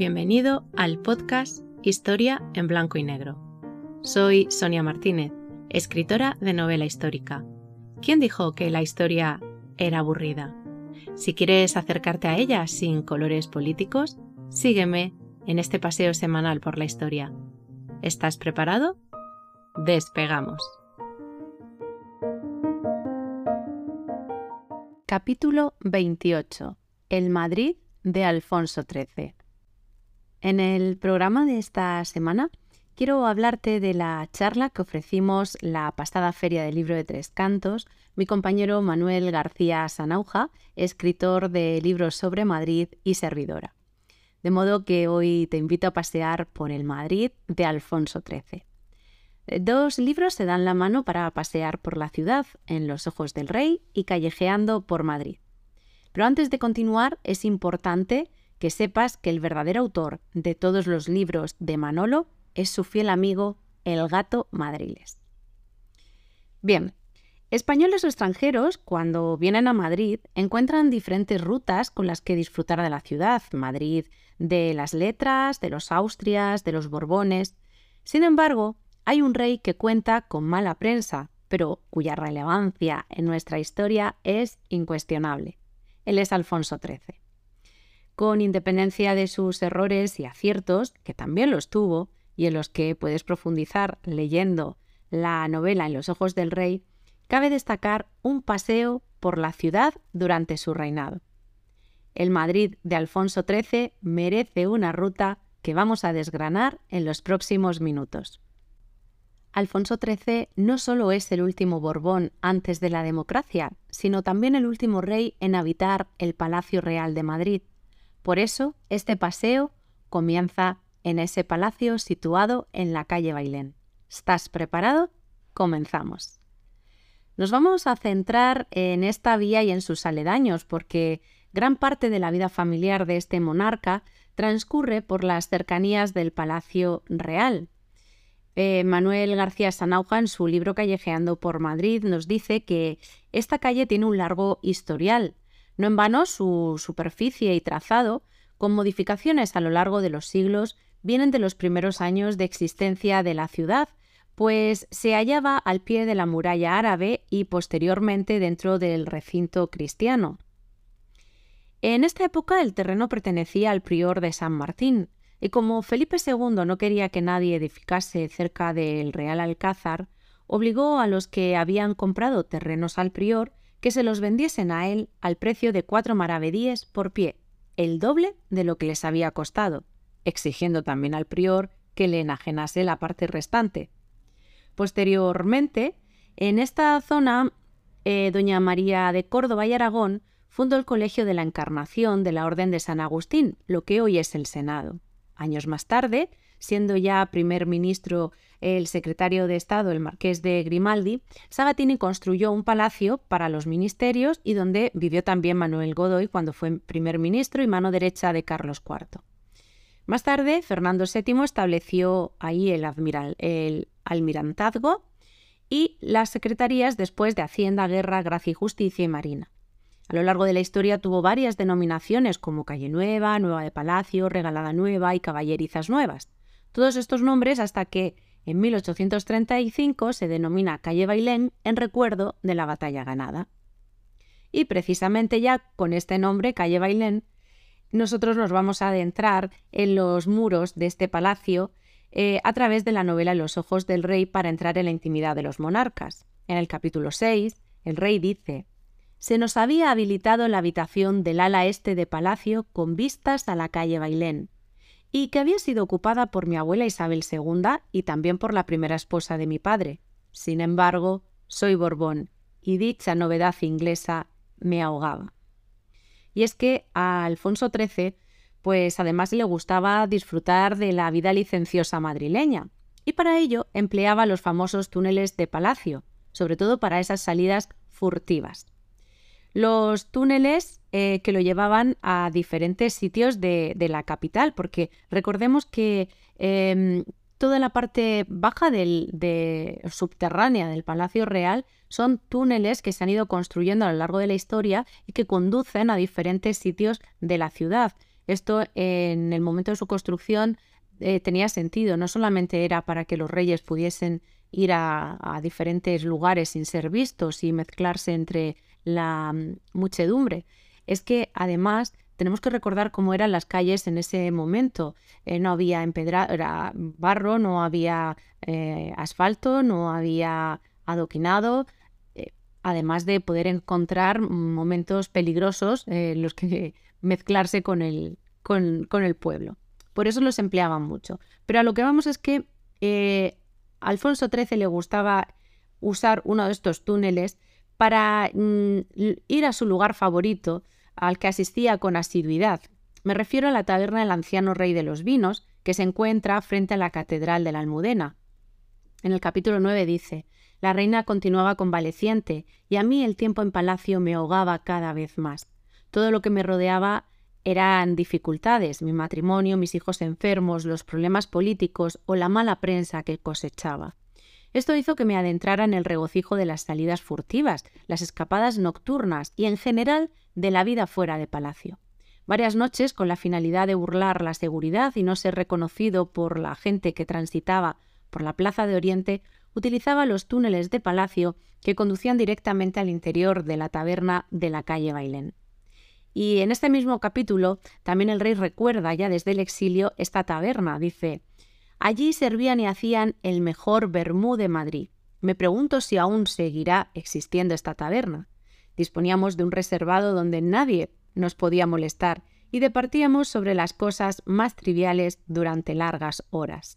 Bienvenido al podcast Historia en Blanco y Negro. Soy Sonia Martínez, escritora de novela histórica. ¿Quién dijo que la historia era aburrida? Si quieres acercarte a ella sin colores políticos, sígueme en este paseo semanal por la historia. ¿Estás preparado? Despegamos. Capítulo 28. El Madrid de Alfonso XIII. En el programa de esta semana quiero hablarte de la charla que ofrecimos la pasada Feria del Libro de Tres Cantos, mi compañero Manuel García Sanauja, escritor de libros sobre Madrid y servidora. De modo que hoy te invito a pasear por el Madrid de Alfonso XIII. Dos libros se dan la mano para pasear por la ciudad, en los ojos del rey y callejeando por Madrid. Pero antes de continuar, es importante que sepas que el verdadero autor de todos los libros de Manolo es su fiel amigo, el gato Madriles. Bien, españoles o extranjeros, cuando vienen a Madrid, encuentran diferentes rutas con las que disfrutar de la ciudad. Madrid de las letras, de los Austrias, de los Borbones. Sin embargo, hay un rey que cuenta con mala prensa, pero cuya relevancia en nuestra historia es incuestionable. Él es Alfonso XIII con independencia de sus errores y aciertos, que también los tuvo, y en los que puedes profundizar leyendo la novela En los ojos del rey, cabe destacar un paseo por la ciudad durante su reinado. El Madrid de Alfonso XIII merece una ruta que vamos a desgranar en los próximos minutos. Alfonso XIII no solo es el último Borbón antes de la democracia, sino también el último rey en habitar el Palacio Real de Madrid, por eso, este paseo comienza en ese palacio situado en la calle Bailén. ¿Estás preparado? Comenzamos. Nos vamos a centrar en esta vía y en sus aledaños, porque gran parte de la vida familiar de este monarca transcurre por las cercanías del Palacio Real. Eh, Manuel García Sanauja, en su libro Callejeando por Madrid, nos dice que esta calle tiene un largo historial, no en vano, su superficie y trazado, con modificaciones a lo largo de los siglos, vienen de los primeros años de existencia de la ciudad, pues se hallaba al pie de la muralla árabe y posteriormente dentro del recinto cristiano. En esta época el terreno pertenecía al prior de San Martín, y como Felipe II no quería que nadie edificase cerca del Real Alcázar, obligó a los que habían comprado terrenos al prior que se los vendiesen a él al precio de cuatro maravedíes por pie, el doble de lo que les había costado, exigiendo también al prior que le enajenase la parte restante. Posteriormente, en esta zona, eh, doña María de Córdoba y Aragón fundó el Colegio de la Encarnación de la Orden de San Agustín, lo que hoy es el Senado. Años más tarde, siendo ya primer ministro el secretario de Estado, el marqués de Grimaldi, Sabatini construyó un palacio para los ministerios y donde vivió también Manuel Godoy cuando fue primer ministro y mano derecha de Carlos IV. Más tarde, Fernando VII estableció ahí el, el almirantazgo y las secretarías después de Hacienda, Guerra, Gracia y Justicia y Marina. A lo largo de la historia tuvo varias denominaciones como Calle Nueva, Nueva de Palacio, Regalada Nueva y Caballerizas Nuevas. Todos estos nombres hasta que en 1835 se denomina calle Bailén en recuerdo de la batalla ganada. Y precisamente ya con este nombre, calle Bailén, nosotros nos vamos a adentrar en los muros de este palacio eh, a través de la novela Los ojos del rey para entrar en la intimidad de los monarcas. En el capítulo 6, el rey dice, se nos había habilitado la habitación del ala este de palacio con vistas a la calle Bailén y que había sido ocupada por mi abuela Isabel II y también por la primera esposa de mi padre. Sin embargo, soy Borbón, y dicha novedad inglesa me ahogaba. Y es que a Alfonso XIII, pues además le gustaba disfrutar de la vida licenciosa madrileña, y para ello empleaba los famosos túneles de palacio, sobre todo para esas salidas furtivas los túneles eh, que lo llevaban a diferentes sitios de, la capital, porque recordemos que em, toda la parte baja del, de, subterránea del Palacio Real son túneles que se han ido construyendo a lo largo de la historia y que conducen a diferentes sitios de la ciudad. Esto en el momento de su construcción eh, tenía sentido, no solamente era para que los reyes pudiesen ir a, diferentes lugares sin ser vistos y mezclarse entre la mm, muchedumbre, es que además tenemos que recordar cómo eran las calles en ese momento. Eh, no había empedrado, era barro, no había eh, asfalto, no había adoquinado, además de poder encontrar momentos peligrosos en los que mezclarse con el, con, el pueblo. Por eso los empleaban mucho. Pero a lo que vamos es que eh, Alfonso XIII le gustaba usar uno de estos túneles para mm, ir a su lugar favorito, al que asistía con asiduidad. Me refiero a la taberna del anciano rey de los vinos, que se encuentra frente a la catedral de la Almudena. En el capítulo 9 dice, la reina continuaba convaleciente y a mí el tiempo en palacio me ahogaba cada vez más. Todo lo que me rodeaba eran dificultades, mi matrimonio, mis hijos enfermos, los problemas políticos o la mala prensa que cosechaba. Esto hizo que me adentrara en el regocijo de las salidas furtivas, las escapadas nocturnas y en general de la vida fuera de palacio. Varias noches, con la finalidad de burlar la seguridad y no ser reconocido por la gente que transitaba por la Plaza de Oriente, utilizaba los túneles de palacio que conducían directamente al interior de la taberna de la calle Bailén. Y en este mismo capítulo también el rey recuerda ya desde el exilio esta taberna. Dice, allí servían y hacían el mejor vermú de Madrid. Me pregunto si aún seguirá existiendo esta taberna. Disponíamos de un reservado donde nadie nos podía molestar y departíamos sobre las cosas más triviales durante largas horas.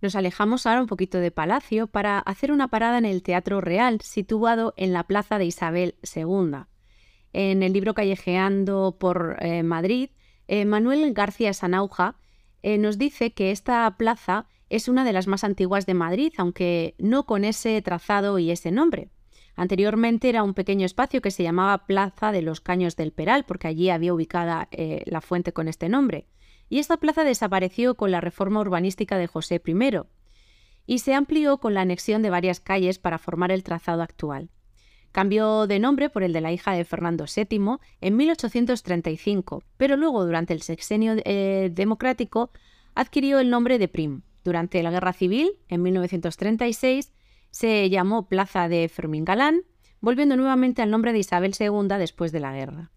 Nos alejamos ahora un poquito de Palacio para hacer una parada en el Teatro Real, situado en la Plaza de Isabel II. En el libro Callejeando por eh, Madrid, eh, Manuel García Sanauja eh, nos dice que esta plaza es una de las más antiguas de Madrid, aunque no con ese trazado y ese nombre. Anteriormente era un pequeño espacio que se llamaba Plaza de los Caños del Peral, porque allí había ubicada la fuente con este nombre y esta plaza desapareció con la reforma urbanística de José I y se amplió con la anexión de varias calles para formar el trazado actual. Cambió de nombre por el de la hija de Fernando VII en 1835, pero luego, durante el sexenio eh, democrático, adquirió el nombre de Prim. Durante la Guerra Civil, en 1936, se llamó Plaza de Fermín Galán, volviendo nuevamente al nombre de Isabel II después de la guerra.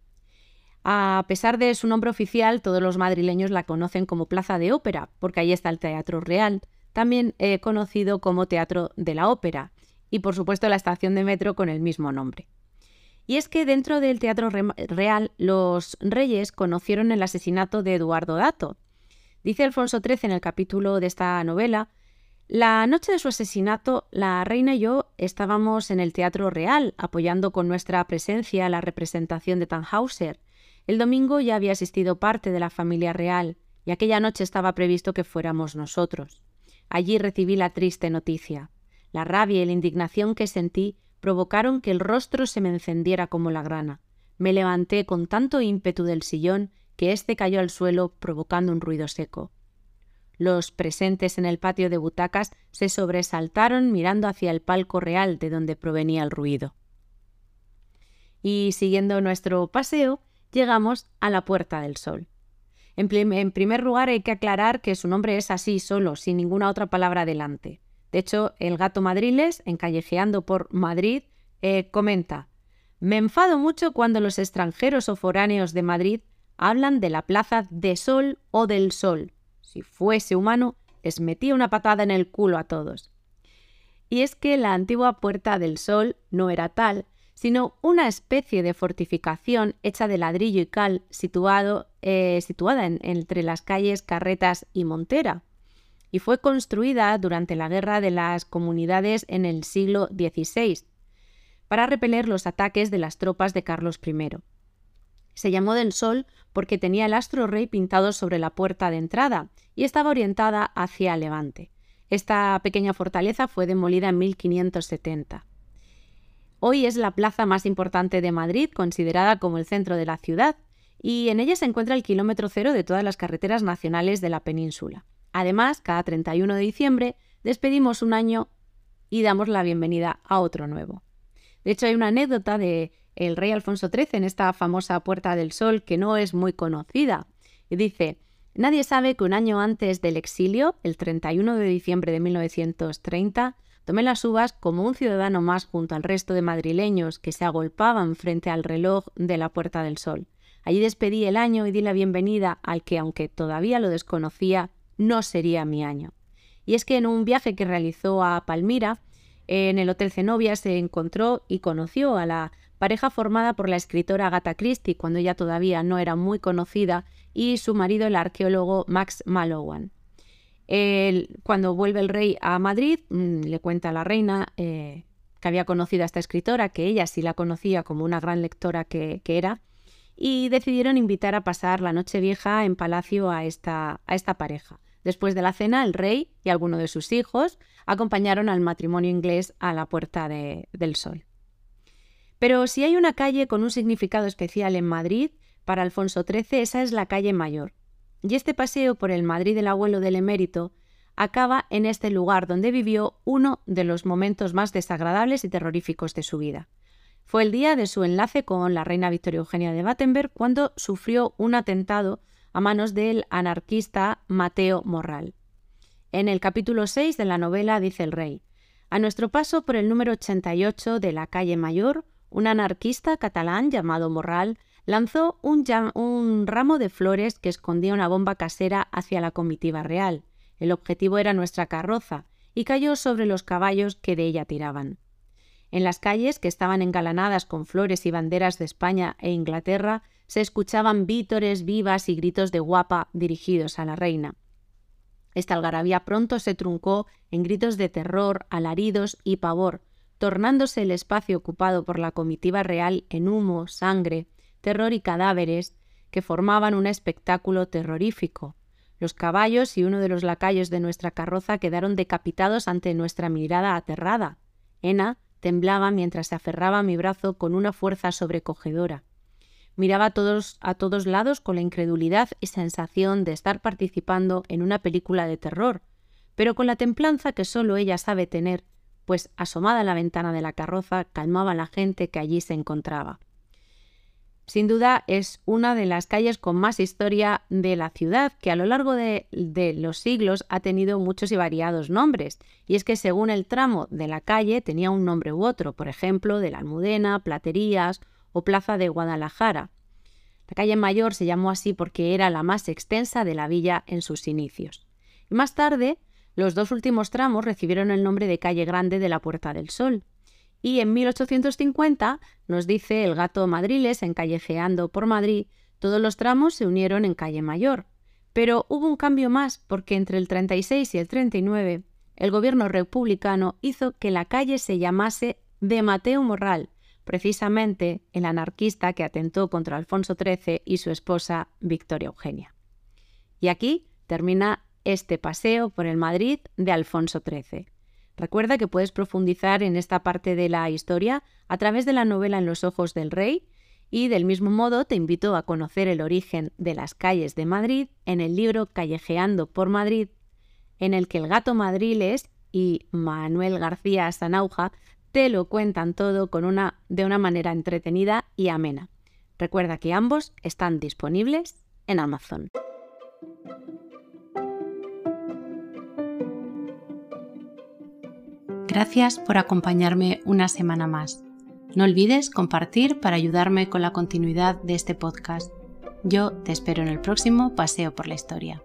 A pesar de su nombre oficial, todos los madrileños la conocen como Plaza de Ópera, porque ahí está el Teatro Real, también eh, conocido como Teatro de la Ópera, y por supuesto la estación de metro con el mismo nombre. Y es que dentro del Teatro Real los reyes conocieron el asesinato de Eduardo Dato. Dice Alfonso XIII en el capítulo de esta novela, la noche de su asesinato, la reina y yo estábamos en el Teatro Real apoyando con nuestra presencia la representación de Tannhauser el domingo ya había asistido parte de la familia real, y aquella noche estaba previsto que fuéramos nosotros. Allí recibí la triste noticia. La rabia y la indignación que sentí provocaron que el rostro se me encendiera como la grana. Me levanté con tanto ímpetu del sillón que éste cayó al suelo provocando un ruido seco. Los presentes en el patio de butacas se sobresaltaron mirando hacia el palco real de donde provenía el ruido. Y siguiendo nuestro paseo, llegamos a la Puerta del Sol. En, primer lugar, hay que aclarar que su nombre es así solo, sin ninguna otra palabra delante. De hecho, el gato madriles, en Callejeando por Madrid, eh, comenta: Me enfado mucho cuando los extranjeros o foráneos de Madrid hablan de la plaza de Sol o del Sol. Si fuese humano, les metía una patada en el culo a todos. Y es que la antigua Puerta del Sol no era tal, sino una especie de fortificación hecha de ladrillo y cal situado, eh, situada entre las calles Carretas y Montera, y fue construida durante la Guerra de las Comunidades en el siglo XVI, para repeler los ataques de las tropas de Carlos I. Se llamó del Sol porque tenía el astro rey pintado sobre la puerta de entrada y estaba orientada hacia Levante. Esta pequeña fortaleza fue demolida en 1570. Hoy es la plaza más importante de Madrid, considerada como el centro de la ciudad, y en ella se encuentra el kilómetro cero de todas las carreteras nacionales de la península. Además, cada 31 de diciembre despedimos un año y damos la bienvenida a otro nuevo. De hecho, hay una anécdota de el rey Alfonso XIII en esta famosa Puerta del Sol que no es muy conocida. Y dice, nadie sabe que un año antes del exilio, el 31 de diciembre de 1930, tomé las uvas como un ciudadano más junto al resto de madrileños que se agolpaban frente al reloj de la Puerta del Sol. Allí despedí el año y di la bienvenida al que, aunque todavía lo desconocía, no sería mi año. Y es que en un viaje que realizó a Palmira, en el Hotel Zenobia se encontró y conoció a la pareja formada por la escritora Agatha Christie cuando ella todavía no era muy conocida y su marido el arqueólogo Max Mallowan. cuando vuelve el rey a Madrid, mm, le cuenta a la reina eh, que había conocido a esta escritora, que ella sí la conocía como una gran lectora que, era, y decidieron invitar a pasar la noche vieja en palacio a esta pareja. Después de la cena, el rey y alguno de sus hijos acompañaron al matrimonio inglés a la Puerta del Sol. Pero si hay una calle con un significado especial en Madrid, para Alfonso XIII esa es la calle Mayor. Y este paseo por el Madrid del abuelo del emérito acaba en este lugar donde vivió uno de los momentos más desagradables y terroríficos de su vida. Fue el día de su enlace con la reina Victoria Eugenia de Battenberg cuando sufrió un atentado a manos del anarquista Mateo Morral. En el capítulo 6 de la novela dice el rey, a nuestro paso por el número 88 de la calle Mayor, un anarquista catalán llamado Morral lanzó un, un, ramo de flores que escondía una bomba casera hacia la comitiva real. El objetivo era nuestra carroza, y cayó sobre los caballos que de ella tiraban. En las calles, que estaban engalanadas con flores y banderas de España e Inglaterra, se escuchaban vítores, vivas y gritos de guapa dirigidos a la reina. Esta algarabía pronto se truncó en gritos de terror, alaridos y pavor, tornándose el espacio ocupado por la comitiva real en humo, sangre, terror y cadáveres que formaban un espectáculo terrorífico. Los caballos y uno de los lacayos de nuestra carroza quedaron decapitados ante nuestra mirada aterrada. Ena temblaba mientras se aferraba a mi brazo con una fuerza sobrecogedora. Miraba a todos, a todos lados con la incredulidad y sensación de estar participando en una película de terror, pero con la templanza que solo ella sabe tener, pues asomada a la ventana de la carroza calmaba a la gente que allí se encontraba. Sin duda es una de las calles con más historia de la ciudad, que a lo largo de, de, los siglos ha tenido muchos y variados nombres, y es que según el tramo de la calle tenía un nombre u otro, por ejemplo, de la Almudena, Platerías o Plaza de Guadalajara. La calle Mayor se llamó así porque era la más extensa de la villa en sus inicios. Más tarde, los dos últimos tramos recibieron el nombre de calle Grande de la Puerta del Sol. Y en 1850, nos dice el gato Madriles en Callejeando por Madrid, todos los tramos se unieron en calle Mayor. Pero hubo un cambio más porque entre el 36 y el 39 el gobierno republicano hizo que la calle se llamase de Mateo Morral, precisamente el anarquista que atentó contra Alfonso XIII y su esposa Victoria Eugenia. Y aquí termina este paseo por el Madrid de Alfonso XIII. Recuerda que puedes profundizar en esta parte de la historia a través de la novela En los ojos del rey y del mismo modo te invito a conocer el origen de las calles de Madrid en el libro Callejeando por Madrid, en el que el gato Madriles y Manuel García Sanauja te lo cuentan todo con una, de una manera entretenida y amena. Recuerda que ambos están disponibles en Amazon. Gracias por acompañarme una semana más. No olvides compartir para ayudarme con la continuidad de este podcast. Yo te espero en el próximo Paseo por la Historia.